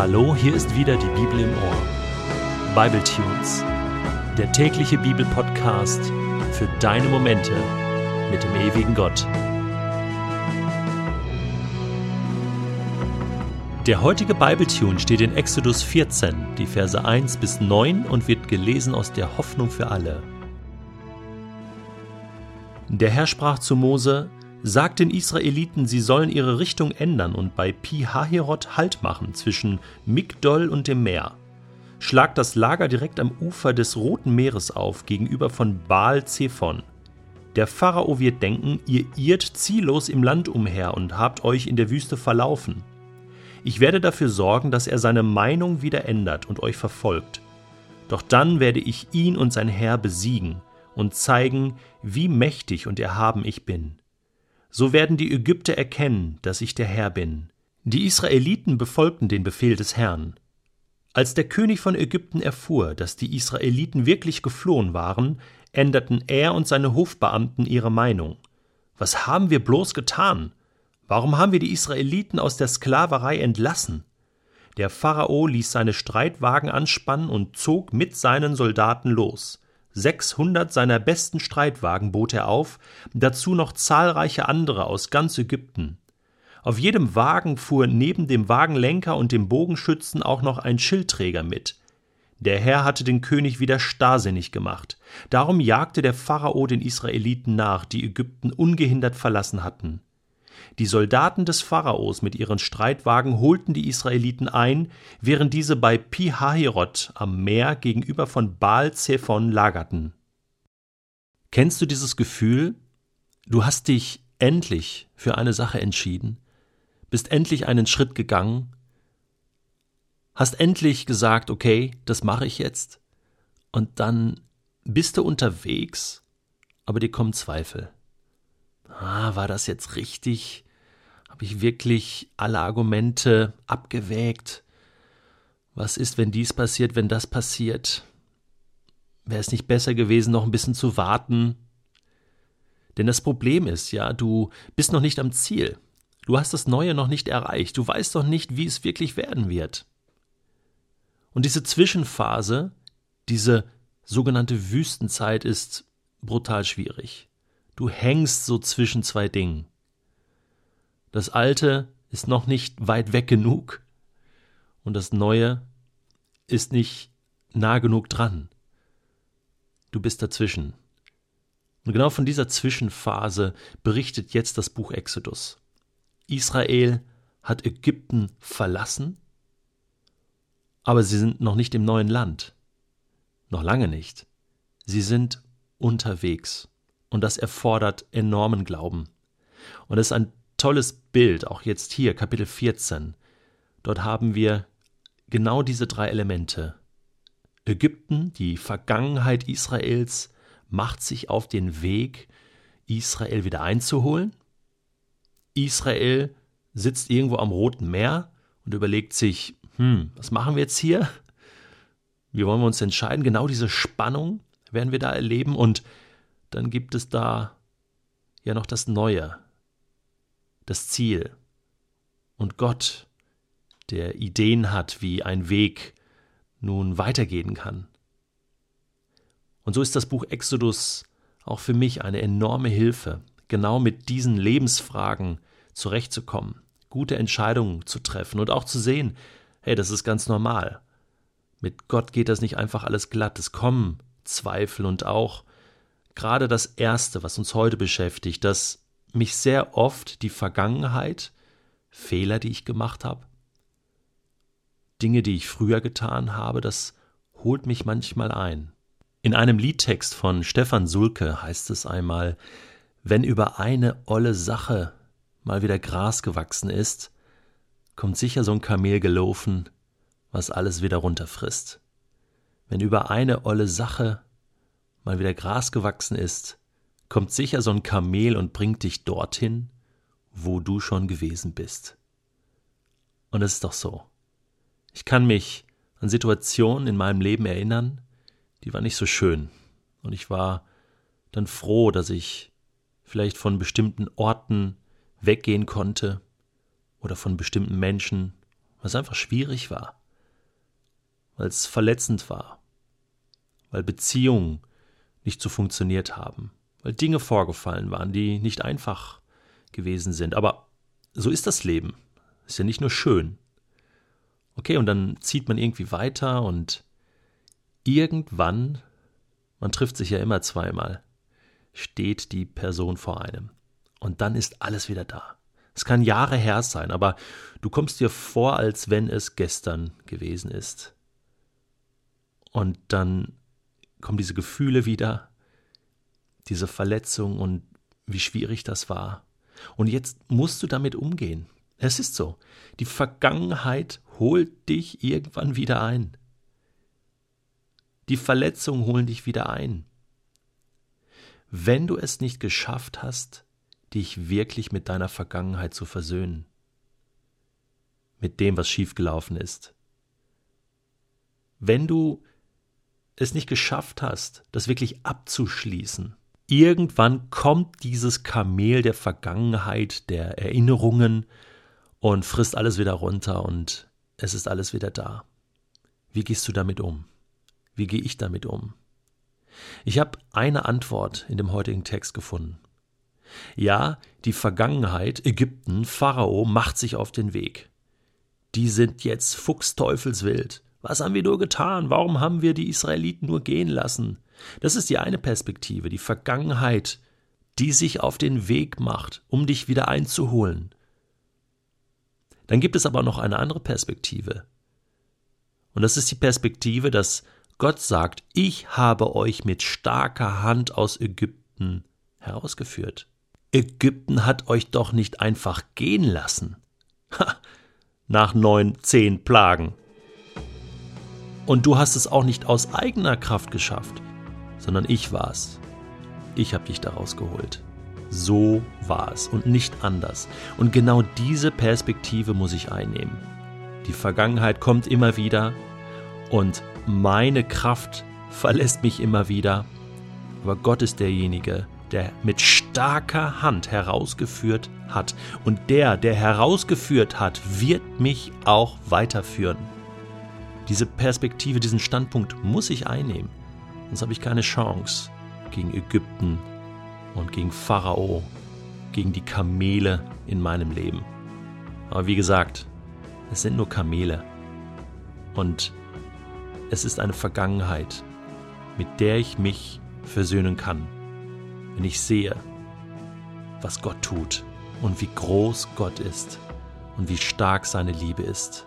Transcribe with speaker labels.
Speaker 1: Hallo, hier ist wieder die Bibel im Ohr. Bible Tunes, der tägliche Bibelpodcast für deine Momente mit dem ewigen Gott. Der heutige Bible Tune steht in Exodus 14, die Verse 1 bis 9 und wird gelesen aus der Hoffnung für alle. Der Herr sprach zu Mose: Sagt den Israeliten, sie sollen ihre Richtung ändern und bei Pi-Hahirot Halt machen zwischen Migdol und dem Meer. Schlagt das Lager direkt am Ufer des Roten Meeres auf, gegenüber von Baal Zephon. Der Pharao wird denken, ihr irrt ziellos im Land umher und habt euch in der Wüste verlaufen. Ich werde dafür sorgen, dass er seine Meinung wieder ändert und euch verfolgt. Doch dann werde ich ihn und sein Herr besiegen und zeigen, wie mächtig und erhaben ich bin. So werden die Ägypter erkennen, dass ich der Herr bin. Die Israeliten befolgten den Befehl des Herrn. Als der König von Ägypten erfuhr, dass die Israeliten wirklich geflohen waren, änderten er und seine Hofbeamten ihre Meinung. Was haben wir bloß getan? Warum haben wir die Israeliten aus der Sklaverei entlassen? Der Pharao ließ seine Streitwagen anspannen und zog mit seinen Soldaten los. 600 seiner besten Streitwagen bot er auf, dazu noch zahlreiche andere aus ganz Ägypten. Auf jedem Wagen fuhr neben dem Wagenlenker und dem Bogenschützen auch noch ein Schildträger mit. Der Herr hatte den König wieder starrsinnig gemacht. Darum jagte der Pharao den Israeliten nach, die Ägypten ungehindert verlassen hatten. Die Soldaten des Pharaos mit ihren Streitwagen holten die Israeliten ein, während diese bei Pi-Hahirot am Meer gegenüber von Baal Zephon lagerten. Kennst du dieses Gefühl? Du hast dich endlich für eine Sache entschieden, bist endlich einen Schritt gegangen, hast endlich gesagt, okay, das mache ich jetzt, und dann bist du unterwegs, aber dir kommen Zweifel ah, war das jetzt richtig? Habe ich wirklich alle Argumente abgewägt? Was ist, wenn dies passiert, wenn das passiert? Wäre es nicht besser gewesen, noch ein bisschen zu warten? Denn das Problem ist, ja, du bist noch nicht am Ziel. Du hast das Neue noch nicht erreicht. Du weißt doch nicht, wie es wirklich werden wird. Und diese Zwischenphase, diese sogenannte Wüstenzeit ist brutal schwierig. Du hängst so zwischen zwei Dingen. Das Alte ist noch nicht weit weg genug und das Neue ist nicht nah genug dran. Du bist dazwischen. Und genau von dieser Zwischenphase berichtet jetzt das Buch Exodus. Israel hat Ägypten verlassen, aber sie sind noch nicht im neuen Land. Noch lange nicht. Sie sind unterwegs und das erfordert enormen Glauben. Und es ist ein tolles Bild, auch jetzt hier, Kapitel 14. Dort haben wir genau diese drei Elemente. Ägypten, die Vergangenheit Israels, macht sich auf den Weg, Israel wieder einzuholen. Israel sitzt irgendwo am Roten Meer und überlegt sich, hm, was machen wir jetzt hier? Wie wollen wir uns entscheiden? Genau diese Spannung werden wir da erleben und dann gibt es da ja noch das Neue, das Ziel und Gott, der Ideen hat, wie ein Weg nun weitergehen kann. Und so ist das Buch Exodus auch für mich eine enorme Hilfe, genau mit diesen Lebensfragen zurechtzukommen, gute Entscheidungen zu treffen und auch zu sehen, hey, das ist ganz normal. Mit Gott geht das nicht einfach alles glatt, es kommen Zweifel und auch gerade das Erste, was uns heute beschäftigt, dass mich sehr oft die Vergangenheit, Fehler, die ich gemacht habe, Dinge, die ich früher getan habe, das holt mich manchmal ein. In einem Liedtext von Stefan Sulke heißt es einmal, wenn über eine olle Sache mal wieder Gras gewachsen ist, kommt sicher so ein Kamel gelaufen, was alles wieder runterfrisst. Wenn über eine olle Sache mal wieder Gras gewachsen ist, kommt sicher so ein Kamel und bringt dich dorthin, wo du schon gewesen bist. Und es ist doch so. Ich kann mich an Situationen in meinem Leben erinnern, die waren nicht so schön. Und ich war dann froh, dass ich vielleicht von bestimmten Orten weggehen konnte oder von bestimmten Menschen, es einfach schwierig war, weil es verletzend war, weil Beziehungen nicht so funktioniert haben, weil Dinge vorgefallen waren, die nicht einfach gewesen sind. Aber so ist das Leben. Ist ja nicht nur schön. Okay, und dann zieht man irgendwie weiter und irgendwann, man trifft sich ja immer zweimal, steht die Person vor einem. Und dann ist alles wieder da. Es kann Jahre her sein, aber du kommst dir vor, als wenn es gestern gewesen ist. Und dann kommen diese Gefühle wieder, diese Verletzung und wie schwierig das war. Und jetzt musst du damit umgehen. Es ist so. Die Vergangenheit holt dich irgendwann wieder ein. Die Verletzungen holen dich wieder ein. Wenn du es nicht geschafft hast, dich wirklich mit deiner Vergangenheit zu versöhnen, mit dem, was schiefgelaufen ist. Wenn du es nicht geschafft hast, das wirklich abzuschließen, irgendwann kommt dieses Kamel der Vergangenheit, der Erinnerungen und frisst alles wieder runter und es ist alles wieder da. Wie gehst du damit um? Wie gehe ich damit um? Ich habe eine Antwort in dem heutigen Text gefunden. Ja, die Vergangenheit, Ägypten, Pharao macht sich auf den Weg. Die sind jetzt fuchsteufelswild. Was haben wir nur getan? Warum haben wir die Israeliten nur gehen lassen? Das ist die eine Perspektive, die Vergangenheit, die sich auf den Weg macht, um dich wieder einzuholen. Dann gibt es aber noch eine andere Perspektive. Und das ist die Perspektive, dass Gott sagt, ich habe euch mit starker Hand aus Ägypten herausgeführt. Ägypten hat euch doch nicht einfach gehen lassen. Ha, nach neun, zehn Plagen. Und du hast es auch nicht aus eigener Kraft geschafft, sondern ich war's. Ich habe dich daraus geholt. So war es und nicht anders. Und genau diese Perspektive muss ich einnehmen. Die Vergangenheit kommt immer wieder und meine Kraft verlässt mich immer wieder. Aber Gott ist derjenige, der mit starker Hand herausgeführt hat. Und der, der herausgeführt hat, wird mich auch weiterführen. Diese Perspektive, diesen Standpunkt muss ich einnehmen. Sonst habe ich keine Chance gegen Ägypten und gegen Pharao, gegen die Kamele in meinem Leben. Aber wie gesagt, es sind nur Kamele. Und es ist eine Vergangenheit, mit der ich mich versöhnen kann wenn ich sehe, was Gott tut und wie groß Gott ist und wie stark seine Liebe ist.